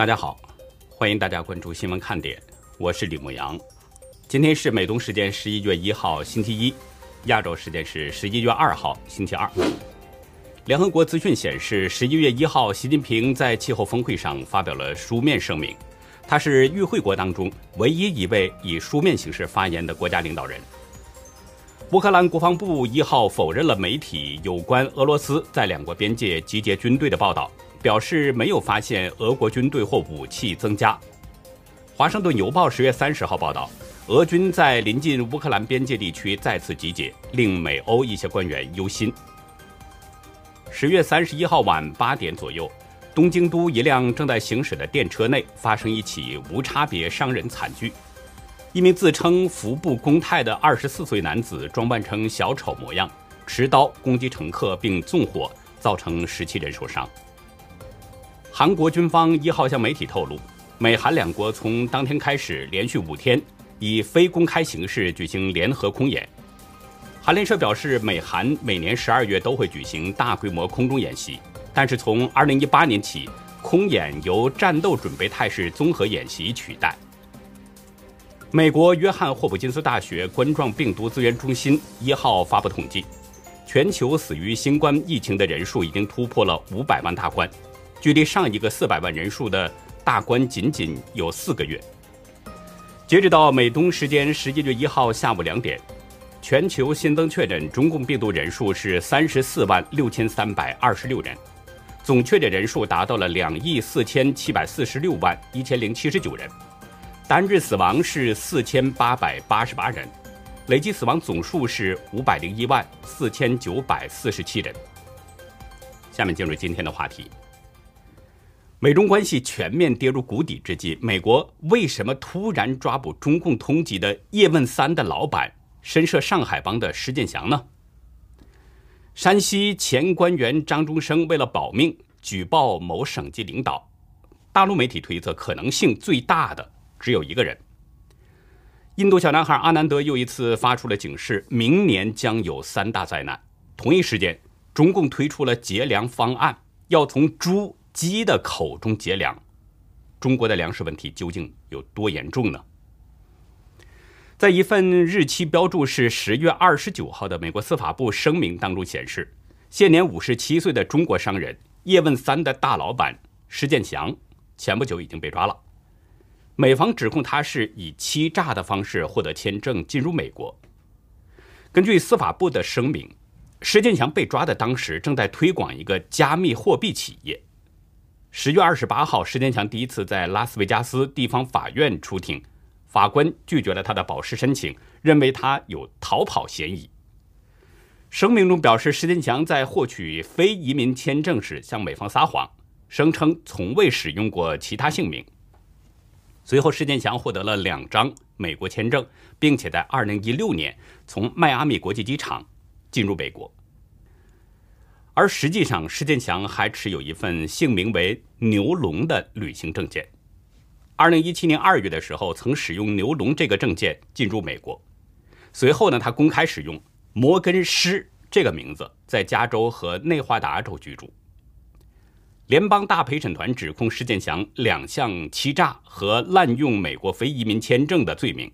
大家好，欢迎大家关注新闻看点，我是李牧阳。今天是美东时间十一月一号星期一，亚洲时间是十一月二号星期二。联合国资讯显示，十一月一号，习近平在气候峰会上发表了书面声明，他是与会国当中唯一一位以书面形式发言的国家领导人。乌克兰国防部一号否认了媒体有关俄罗斯在两国边界集结军队的报道，表示没有发现俄国军队或武器增加。华盛顿邮报十月三十号报道，俄军在临近乌克兰边界地区再次集结，令美欧一些官员忧心。十月三十一号晚八点左右，东京都一辆正在行驶的电车内发生一起无差别伤人惨剧。一名自称服部公泰的二十四岁男子装扮成小丑模样，持刀攻击乘客并纵火，造成十七人受伤。韩国军方一号向媒体透露，美韩两国从当天开始连续五天以非公开形式举行联合空演。韩联社表示，美韩每年十二月都会举行大规模空中演习，但是从二零一八年起，空演由战斗准备态势综合演习取代。美国约翰霍普金斯大学冠状病毒资源中心一号发布统计，全球死于新冠疫情的人数已经突破了五百万大关，距离上一个四百万人数的大关仅仅有四个月。截止到美东时间十一月一号下午两点，全球新增确诊中共病毒人数是三十四万六千三百二十六人，总确诊人数达到了两亿四千七百四十六万一千零七十九人。单日死亡是四千八百八十八人，累计死亡总数是五百零一万四千九百四十七人。下面进入今天的话题：美中关系全面跌入谷底之际，美国为什么突然抓捕中共通缉的叶问三的老板、深涉上海帮的施建祥呢？山西前官员张中生为了保命举报某省级领导，大陆媒体推测可能性最大的。只有一个人。印度小男孩阿南德又一次发出了警示：明年将有三大灾难。同一时间，中共推出了节粮方案，要从猪、鸡的口中劫粮。中国的粮食问题究竟有多严重呢？在一份日期标注是十月二十九号的美国司法部声明当中显示，现年五十七岁的中国商人叶问三的大老板施建祥，前不久已经被抓了。美方指控他是以欺诈的方式获得签证进入美国。根据司法部的声明，施建强被抓的当时正在推广一个加密货币企业。十月二十八号，石建强第一次在拉斯维加斯地方法院出庭，法官拒绝了他的保释申请，认为他有逃跑嫌疑。声明中表示，石建强在获取非移民签证时向美方撒谎，声称从未使用过其他姓名。随后，石建强获得了两张美国签证，并且在2016年从迈阿密国际机场进入美国。而实际上，施建强还持有一份姓名为牛龙的旅行证件。2017年2月的时候，曾使用牛龙这个证件进入美国。随后呢，他公开使用摩根施这个名字，在加州和内华达州居住。联邦大陪审团指控施建强两项欺诈和滥用美国非移民签证的罪名。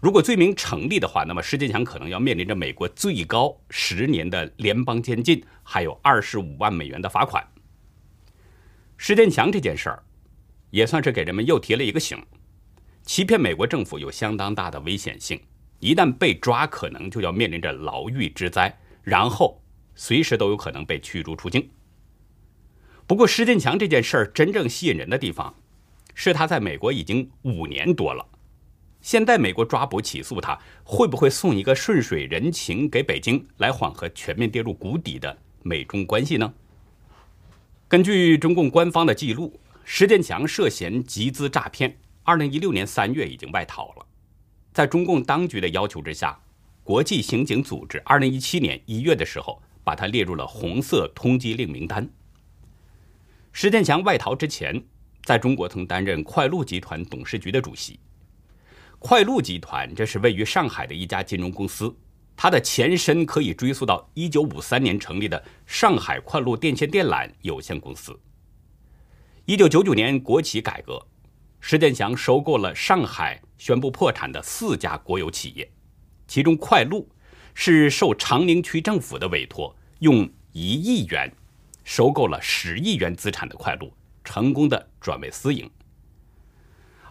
如果罪名成立的话，那么施建强可能要面临着美国最高十年的联邦监禁，还有二十五万美元的罚款。施建强这件事儿，也算是给人们又提了一个醒：欺骗美国政府有相当大的危险性，一旦被抓，可能就要面临着牢狱之灾，然后随时都有可能被驱逐出境。不过，施建强这件事儿真正吸引人的地方，是他在美国已经五年多了。现在美国抓捕起诉他，会不会送一个顺水人情给北京，来缓和全面跌入谷底的美中关系呢？根据中共官方的记录，施建强涉嫌集资诈骗，二零一六年三月已经外逃了。在中共当局的要求之下，国际刑警组织二零一七年一月的时候，把他列入了红色通缉令名单。施建强外逃之前，在中国曾担任快鹿集团董事局的主席。快鹿集团这是位于上海的一家金融公司，它的前身可以追溯到1953年成立的上海快鹿电线电缆有限公司。一九九九年国企改革，施建祥收购了上海宣布破产的四家国有企业，其中快鹿是受长宁区政府的委托，用一亿元收购了十亿元资产的快鹿，成功的转为私营。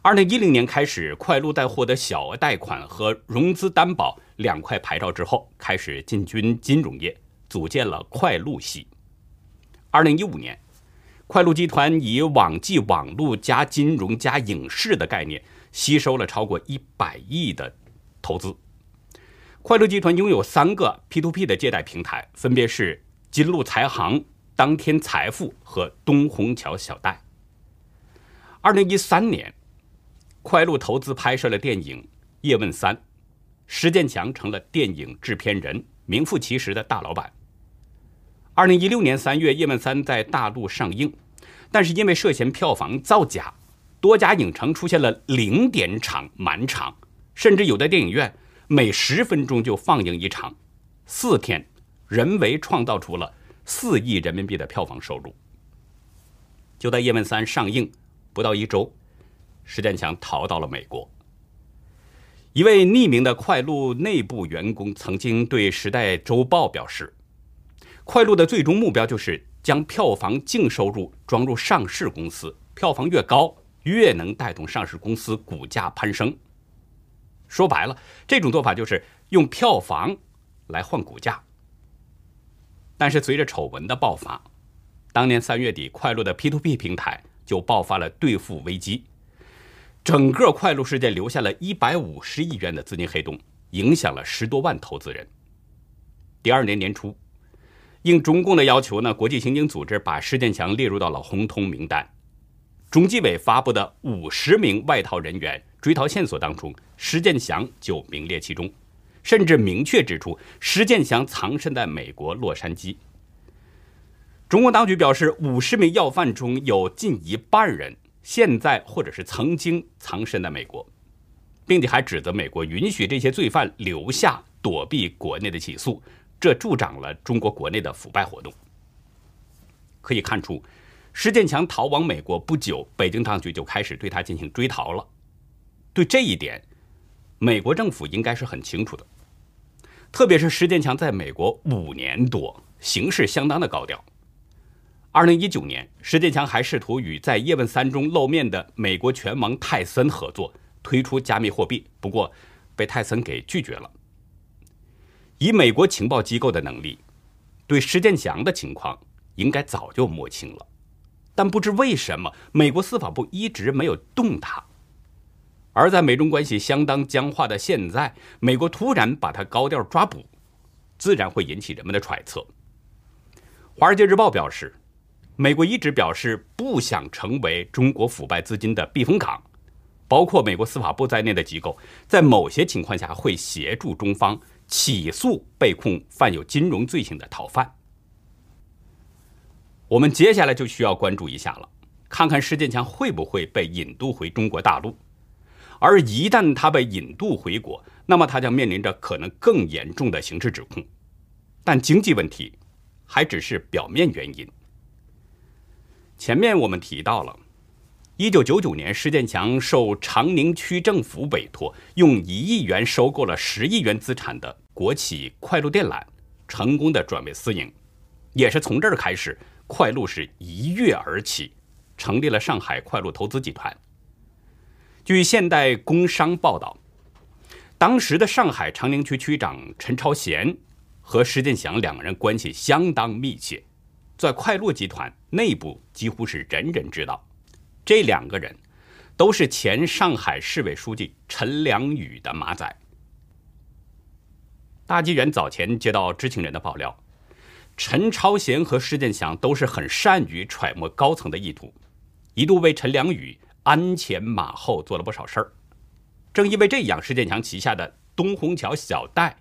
二零一零年开始，快鹿在获得小额贷款和融资担保两块牌照之后，开始进军金融业，组建了快鹿系。二零一五年，快鹿集团以网际网络加金融加影视的概念，吸收了超过一百亿的投资。快鹿集团拥有三个 P2P 的借贷平台，分别是金鹿财行、当天财富和东虹桥小贷。二零一三年。快鹿投资拍摄了电影《叶问三》，施建强成了电影制片人，名副其实的大老板。二零一六年三月，《叶问三》在大陆上映，但是因为涉嫌票房造假，多家影城出现了零点场满场，甚至有的电影院每十分钟就放映一场，四天人为创造出了四亿人民币的票房收入。就在《叶问三》上映不到一周。石建强逃到了美国。一位匿名的快鹿内部员工曾经对《时代周报》表示：“快鹿的最终目标就是将票房净收入装入上市公司，票房越高，越能带动上市公司股价攀升。说白了，这种做法就是用票房来换股价。”但是，随着丑闻的爆发，当年三月底，快鹿的 P2P 平台就爆发了兑付危机。整个快鹿事件留下了一百五十亿元的资金黑洞，影响了十多万投资人。第二年年初，应中共的要求呢，国际刑警组织把施建强列入到了红通名单。中纪委发布的五十名外逃人员追逃线索当中，施建强就名列其中，甚至明确指出施建强藏身在美国洛杉矶。中共当局表示，五十名要犯中有近一半人。现在或者是曾经藏身在美国，并且还指责美国允许这些罪犯留下躲避国内的起诉，这助长了中国国内的腐败活动。可以看出，施建强逃往美国不久，北京当局就开始对他进行追逃了。对这一点，美国政府应该是很清楚的。特别是施建强在美国五年多，行事相当的高调。二零一九年，施建强还试图与在《叶问三》中露面的美国拳王泰森合作，推出加密货币，不过被泰森给拒绝了。以美国情报机构的能力，对施建强的情况应该早就摸清了，但不知为什么，美国司法部一直没有动他。而在美中关系相当僵化的现在，美国突然把他高调抓捕，自然会引起人们的揣测。《华尔街日报》表示。美国一直表示不想成为中国腐败资金的避风港，包括美国司法部在内的机构，在某些情况下会协助中方起诉被控犯有金融罪行的逃犯。我们接下来就需要关注一下了，看看施建强会不会被引渡回中国大陆。而一旦他被引渡回国，那么他将面临着可能更严重的刑事指控。但经济问题还只是表面原因。前面我们提到了，一九九九年，施建强受长宁区政府委托，用一亿元收购了十亿元资产的国企快鹿电缆，成功的转为私营。也是从这儿开始，快鹿是一跃而起，成立了上海快鹿投资集团。据现代工商报道，当时的上海长宁区区长陈超贤和施建祥两个人关系相当密切。在快鹿集团内部，几乎是人人知道，这两个人都是前上海市委书记陈良宇的马仔。大纪元早前接到知情人的爆料，陈超贤和施建祥都是很善于揣摩高层的意图，一度为陈良宇鞍前马后做了不少事儿。正因为这样，施建强旗下的东虹桥小贷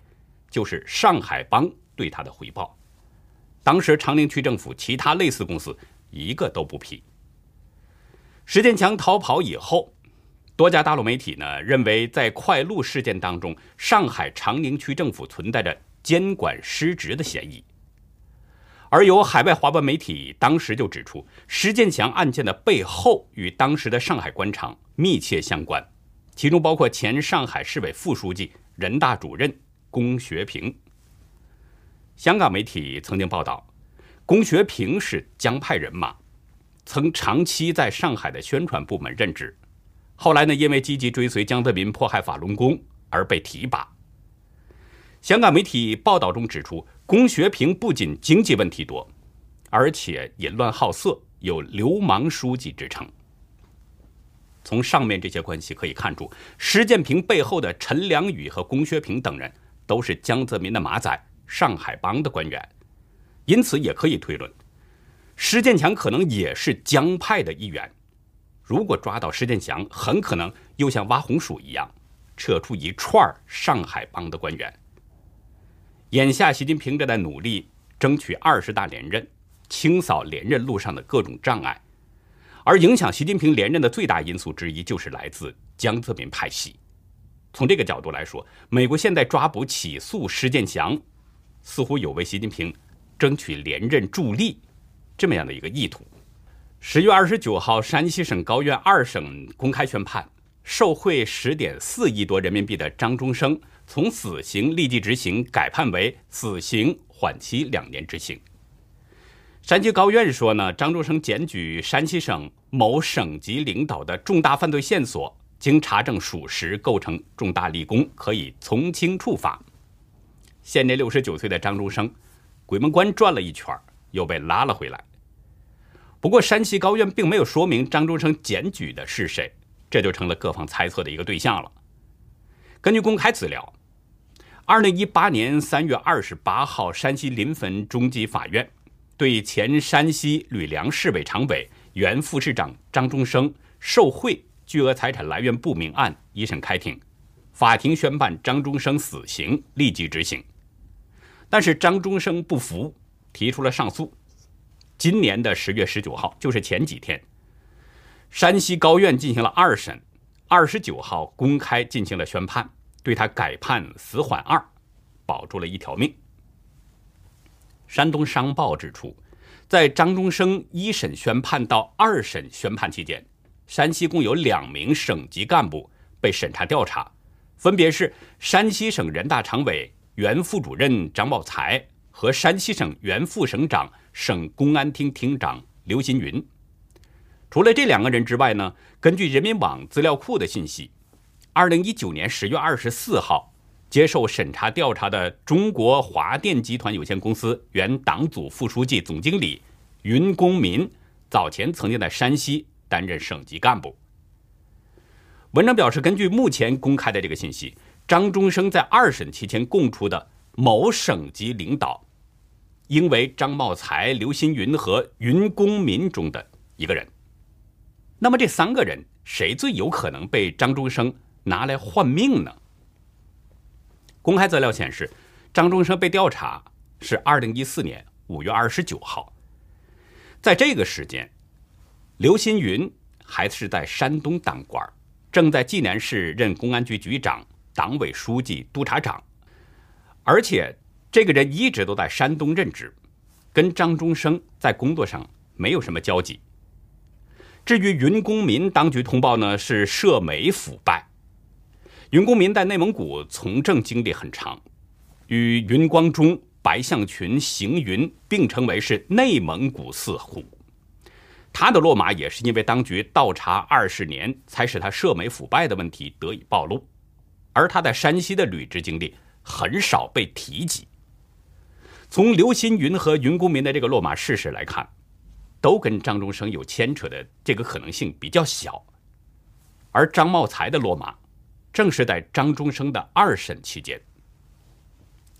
就是上海帮对他的回报。当时长宁区政府其他类似公司一个都不批。石建强逃跑以后，多家大陆媒体呢认为，在快鹿事件当中，上海长宁区政府存在着监管失职的嫌疑。而有海外华文媒体当时就指出，石建强案件的背后与当时的上海官场密切相关，其中包括前上海市委副书记、人大主任龚学平。香港媒体曾经报道，龚学平是江派人马，曾长期在上海的宣传部门任职，后来呢，因为积极追随江泽民迫害法轮功而被提拔。香港媒体报道中指出。龚学平不仅经济问题多，而且淫乱好色，有“流氓书记”之称。从上面这些关系可以看出，施建平背后的陈良宇和龚学平等人都是江泽民的马仔、上海帮的官员，因此也可以推论，施建强可能也是江派的一员。如果抓到施建强，很可能又像挖红薯一样，扯出一串上海帮的官员。眼下，习近平正在努力争取二十大连任，清扫连任路上的各种障碍。而影响习近平连任的最大因素之一，就是来自江泽民派系。从这个角度来说，美国现在抓捕起诉施建强，似乎有为习近平争取连任助力这么样的一个意图。十月二十九号，山西省高院二审公开宣判，受贿十点四亿多人民币的张中生。从死刑立即执行改判为死刑缓期两年执行。山西高院说呢，张中生检举山西省某省级领导的重大犯罪线索，经查证属实，构成重大立功，可以从轻处罚。现年六十九岁的张中生，鬼门关转了一圈，又被拉了回来。不过，山西高院并没有说明张中生检举的是谁，这就成了各方猜测的一个对象了。根据公开资料。二零一八年三月二十八号，山西临汾中级法院对前山西吕梁市委常委、原副市长张中生受贿、巨额财产来源不明案一审开庭，法庭宣判张中生死刑立即执行。但是张中生不服，提出了上诉。今年的十月十九号，就是前几天，山西高院进行了二审，二十九号公开进行了宣判。对他改判死缓二，保住了一条命。山东商报指出，在张中生一审宣判到二审宣判期间，山西共有两名省级干部被审查调查，分别是山西省人大常委、原副主任张宝才和山西省原副省长、省公安厅厅长刘新云。除了这两个人之外呢，根据人民网资料库的信息。二零一九年十月二十四号，接受审查调查的中国华电集团有限公司原党组副书记、总经理云公民，早前曾经在山西担任省级干部。文章表示，根据目前公开的这个信息，张中生在二审期间供出的某省级领导，应为张茂才、刘新云和云公民中的一个人。那么，这三个人谁最有可能被张中生？拿来换命呢？公开资料显示，张中生被调查是二零一四年五月二十九号。在这个时间，刘新云还是在山东当官，正在济南市任公安局局长、党委书记、督察长，而且这个人一直都在山东任职，跟张中生在工作上没有什么交集。至于云公民，当局通报呢是涉美腐败。云公民在内蒙古从政经历很长，与云光中、白象群、邢云并称为是内蒙古四虎。他的落马也是因为当局倒查二十年，才使他涉美腐败的问题得以暴露。而他在山西的履职经历很少被提及。从刘新云和云公民的这个落马事实来看，都跟张中生有牵扯的这个可能性比较小。而张茂才的落马。正是在张中生的二审期间，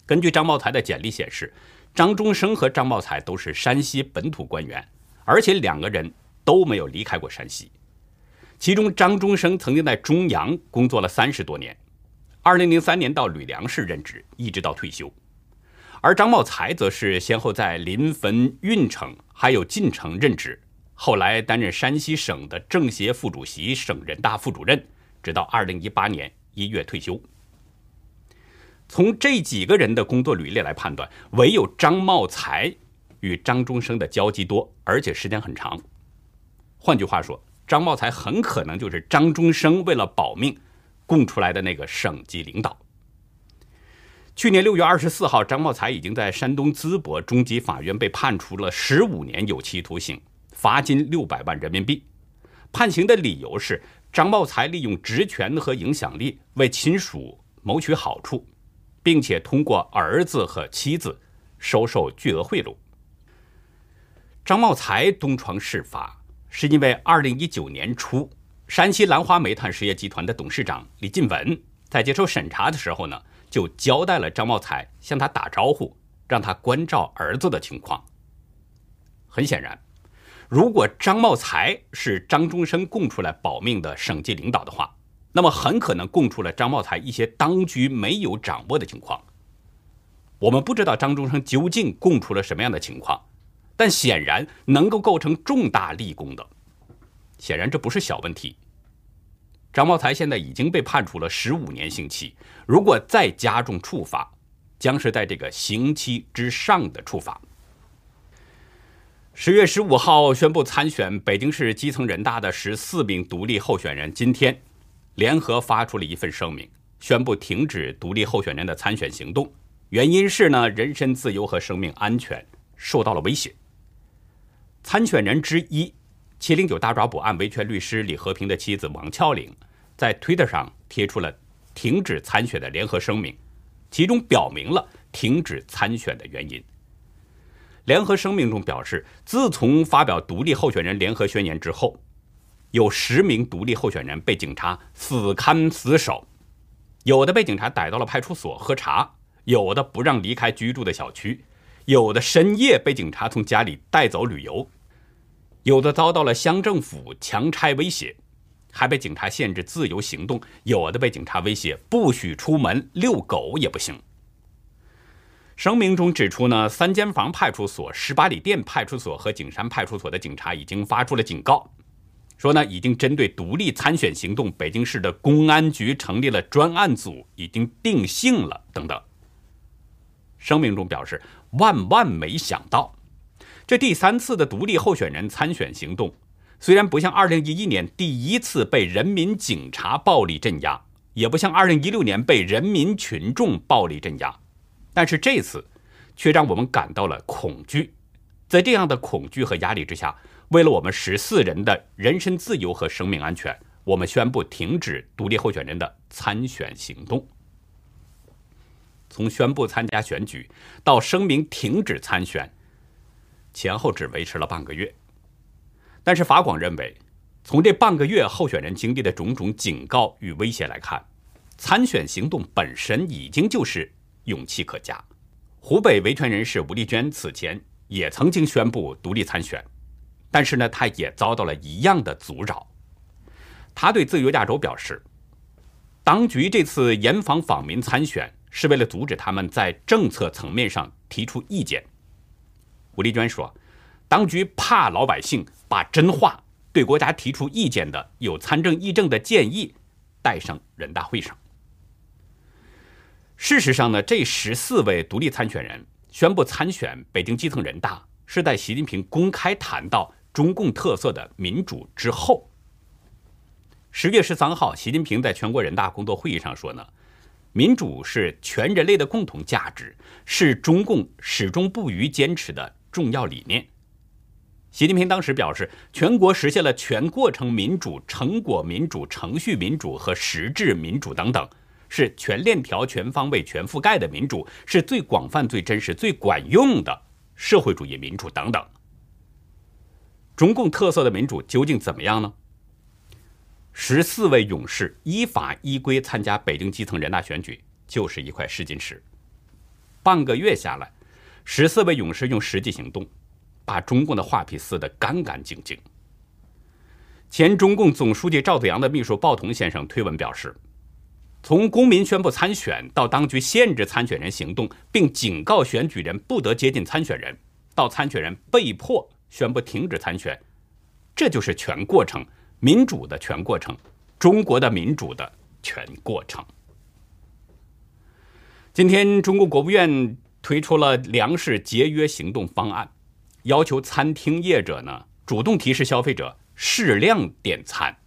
根据张茂才的简历显示，张中生和张茂才都是山西本土官员，而且两个人都没有离开过山西。其中，张中生曾经在中阳工作了三十多年，二零零三年到吕梁市任职，一直到退休；而张茂才则是先后在临汾、运城还有晋城任职，后来担任山西省的政协副主席、省人大副主任。直到二零一八年一月退休。从这几个人的工作履历来判断，唯有张茂才与张中生的交集多，而且时间很长。换句话说，张茂才很可能就是张中生为了保命供出来的那个省级领导。去年六月二十四号，张茂才已经在山东淄博中级法院被判处了十五年有期徒刑，罚金六百万人民币。判刑的理由是张茂才利用职权和影响力为亲属谋取好处，并且通过儿子和妻子收受巨额贿赂。张茂才东窗事发，是因为二零一九年初，山西兰花煤炭实业集团的董事长李进文在接受审查的时候呢。就交代了张茂才向他打招呼，让他关照儿子的情况。很显然，如果张茂才是张中生供出来保命的省级领导的话，那么很可能供出了张茂才一些当局没有掌握的情况。我们不知道张中生究竟供出了什么样的情况，但显然能够构成重大立功的。显然，这不是小问题。张茂才现在已经被判处了十五年刑期，如果再加重处罚，将是在这个刑期之上的处罚。十月十五号宣布参选北京市基层人大的十四名独立候选人，今天联合发出了一份声明，宣布停止独立候选人的参选行动。原因是呢，人身自由和生命安全受到了威胁。参选人之一，七零九大抓捕案维权律师李和平的妻子王俏玲。在推特上贴出了停止参选的联合声明，其中表明了停止参选的原因。联合声明中表示，自从发表独立候选人联合宣言之后，有十名独立候选人被警察死看死守，有的被警察逮到了派出所喝茶，有的不让离开居住的小区，有的深夜被警察从家里带走旅游，有的遭到了乡政府强拆威胁。还被警察限制自由行动，有的被警察威胁不许出门遛狗也不行。声明中指出呢，三间房派出所、十八里店派出所和景山派出所的警察已经发出了警告，说呢已经针对独立参选行动，北京市的公安局成立了专案组，已经定性了等等。声明中表示，万万没想到，这第三次的独立候选人参选行动。虽然不像2011年第一次被人民警察暴力镇压，也不像2016年被人民群众暴力镇压，但是这次却让我们感到了恐惧。在这样的恐惧和压力之下，为了我们十四人的人身自由和生命安全，我们宣布停止独立候选人的参选行动。从宣布参加选举到声明停止参选，前后只维持了半个月。但是法广认为，从这半个月候选人经历的种种警告与威胁来看，参选行动本身已经就是勇气可嘉。湖北维权人士吴丽娟此前也曾经宣布独立参选，但是呢，她也遭到了一样的阻扰。她对自由亚洲表示，当局这次严防访民参选，是为了阻止他们在政策层面上提出意见。吴丽娟说。当局怕老百姓把真话对国家提出意见的有参政议政的建议带上人大会上。事实上呢，这十四位独立参选人宣布参选北京基层人大，是在习近平公开谈到中共特色的民主之后。十月十三号，习近平在全国人大工作会议上说呢，民主是全人类的共同价值，是中共始终不渝坚持的重要理念。习近平当时表示，全国实现了全过程民主、成果民主、程序民主和实质民主等等，是全链条、全方位、全覆盖的民主，是最广泛、最真实、最管用的社会主义民主等等。中共特色的民主究竟怎么样呢？十四位勇士依法依规参加北京基层人大选举，就是一块试金石。半个月下来，十四位勇士用实际行动。把中共的画皮撕得干干净净。前中共总书记赵子阳的秘书鲍同先生推文表示，从公民宣布参选到当局限制参选人行动，并警告选举人不得接近参选人，到参选人被迫宣布停止参选，这就是全过程，民主的全过程，中国的民主的全过程。今天，中国国务院推出了粮食节约行动方案。要求餐厅业者呢主动提示消费者适量点餐，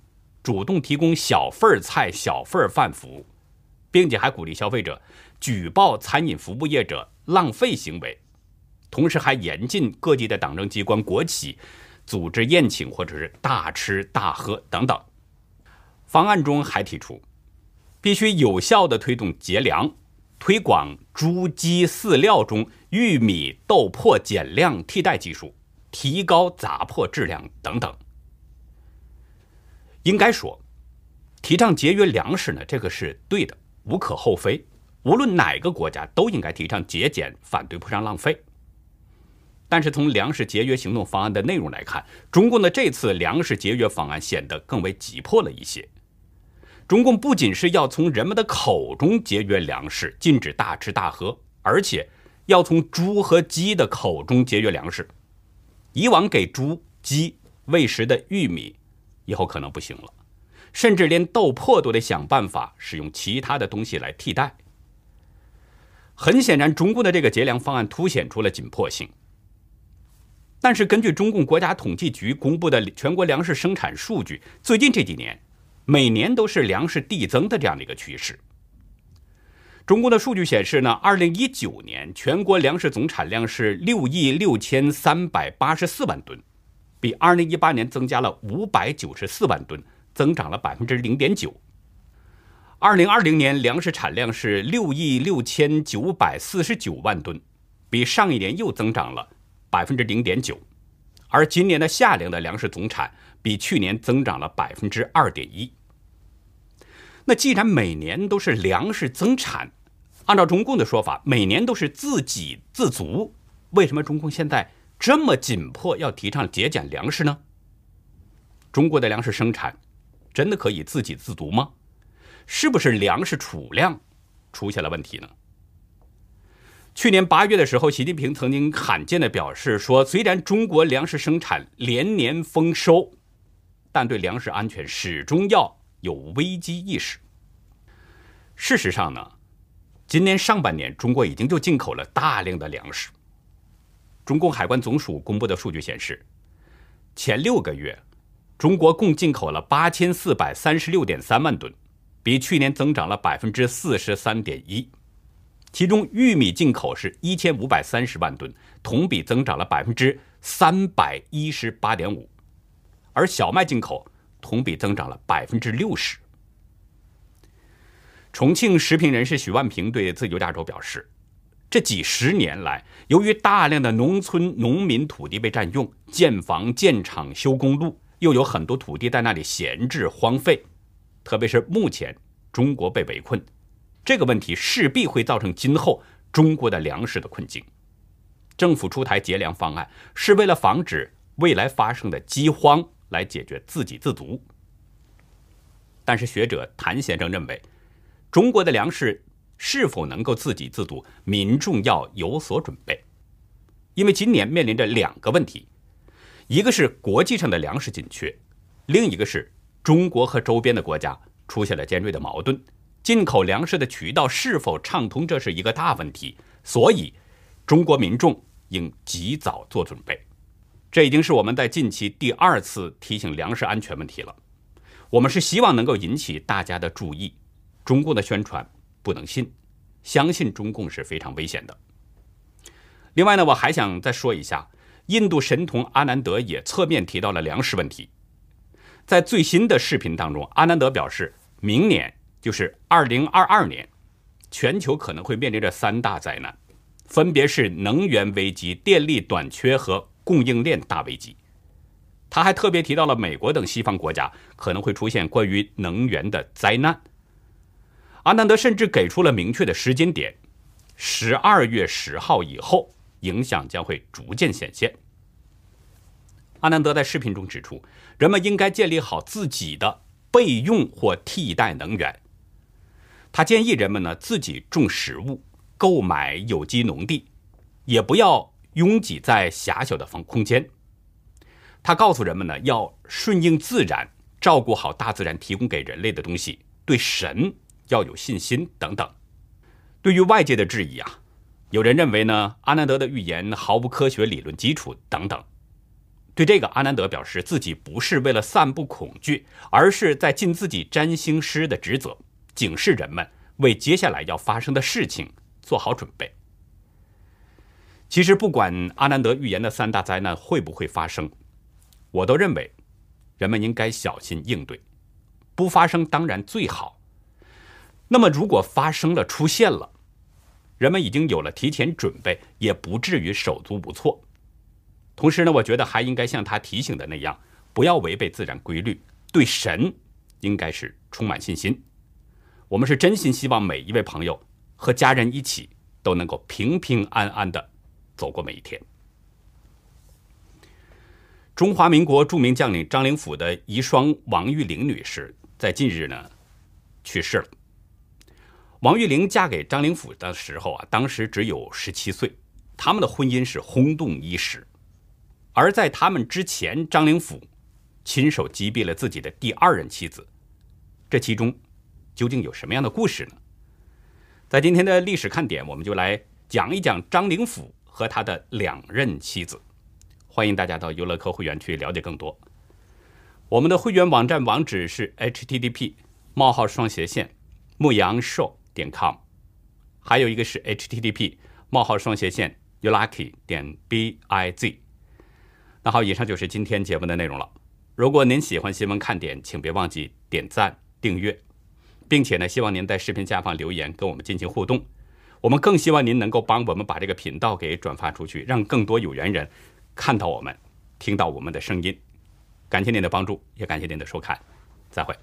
主动提供小份菜、小份饭服务，并且还鼓励消费者举报餐饮服务业者浪费行为，同时还严禁各地的党政机关、国企组织宴请或者是大吃大喝等等。方案中还提出，必须有效的推动节粮。推广猪鸡饲料中玉米豆粕减量替代技术，提高杂粕质量等等。应该说，提倡节约粮食呢，这个是对的，无可厚非。无论哪个国家都应该提倡节俭，反对铺张浪费。但是从粮食节约行动方案的内容来看，中共的这次粮食节约方案显得更为急迫了一些。中共不仅是要从人们的口中节约粮食，禁止大吃大喝，而且要从猪和鸡的口中节约粮食。以往给猪、鸡喂食的玉米，以后可能不行了，甚至连豆粕都得想办法使用其他的东西来替代。很显然，中共的这个节粮方案凸显出了紧迫性。但是，根据中共国家统计局公布的全国粮食生产数据，最近这几年。每年都是粮食递增的这样的一个趋势。中国的数据显示呢，二零一九年全国粮食总产量是六亿六千三百八十四万吨，比二零一八年增加了五百九十四万吨，增长了百分之零点九。二零二零年粮食产量是六亿六千九百四十九万吨，比上一年又增长了百分之零点九，而今年的夏粮的粮食总产比去年增长了百分之二点一。那既然每年都是粮食增产，按照中共的说法，每年都是自给自足，为什么中共现在这么紧迫要提倡节俭粮食呢？中国的粮食生产真的可以自给自足吗？是不是粮食储量出现了问题呢？去年八月的时候，习近平曾经罕见的表示说，虽然中国粮食生产连年丰收，但对粮食安全始终要。有危机意识。事实上呢，今年上半年中国已经就进口了大量的粮食。中共海关总署公布的数据显示，前六个月，中国共进口了八千四百三十六点三万吨，比去年增长了百分之四十三点一。其中，玉米进口是一千五百三十万吨，同比增长了百分之三百一十八点五，而小麦进口。同比增长了百分之六十。重庆食品人士许万平对自由亚洲表示，这几十年来，由于大量的农村农民土地被占用，建房、建厂、修公路，又有很多土地在那里闲置荒废。特别是目前中国被围困，这个问题势必会造成今后中国的粮食的困境。政府出台节粮方案，是为了防止未来发生的饥荒。来解决自给自足，但是学者谭先生认为，中国的粮食是否能够自给自足，民众要有所准备，因为今年面临着两个问题，一个是国际上的粮食紧缺，另一个是中国和周边的国家出现了尖锐的矛盾，进口粮食的渠道是否畅通，这是一个大问题，所以中国民众应及早做准备。这已经是我们在近期第二次提醒粮食安全问题了。我们是希望能够引起大家的注意。中共的宣传不能信，相信中共是非常危险的。另外呢，我还想再说一下，印度神童阿南德也侧面提到了粮食问题。在最新的视频当中，阿南德表示，明年就是二零二二年，全球可能会面临着三大灾难，分别是能源危机、电力短缺和。供应链大危机，他还特别提到了美国等西方国家可能会出现关于能源的灾难。阿南德甚至给出了明确的时间点：十二月十号以后，影响将会逐渐显现。阿南德在视频中指出，人们应该建立好自己的备用或替代能源。他建议人们呢自己种食物，购买有机农地，也不要。拥挤在狭小的房空间，他告诉人们呢，要顺应自然，照顾好大自然提供给人类的东西，对神要有信心等等。对于外界的质疑啊，有人认为呢，阿南德的预言毫无科学理论基础等等。对这个，阿南德表示自己不是为了散布恐惧，而是在尽自己占星师的职责，警示人们为接下来要发生的事情做好准备。其实，不管阿南德预言的三大灾难会不会发生，我都认为人们应该小心应对。不发生当然最好。那么，如果发生了、出现了，人们已经有了提前准备，也不至于手足无措。同时呢，我觉得还应该像他提醒的那样，不要违背自然规律，对神应该是充满信心。我们是真心希望每一位朋友和家人一起都能够平平安安的。走过每一天。中华民国著名将领张灵甫的遗孀王玉玲女士在近日呢去世了。王玉玲嫁给张灵甫的时候啊，当时只有十七岁，他们的婚姻是轰动一时。而在他们之前，张灵甫亲手击毙了自己的第二任妻子，这其中究竟有什么样的故事呢？在今天的历史看点，我们就来讲一讲张灵甫。和他的两任妻子，欢迎大家到优乐客会员去了解更多。我们的会员网站网址是 http: 冒号双斜线牧羊寿点 com，还有一个是 http: 冒号双斜线 youlucky 点 biz。那好，以上就是今天节目的内容了。如果您喜欢新闻看点，请别忘记点赞、订阅，并且呢，希望您在视频下方留言跟我们进行互动。我们更希望您能够帮我们把这个频道给转发出去，让更多有缘人看到我们，听到我们的声音。感谢您的帮助，也感谢您的收看，再会。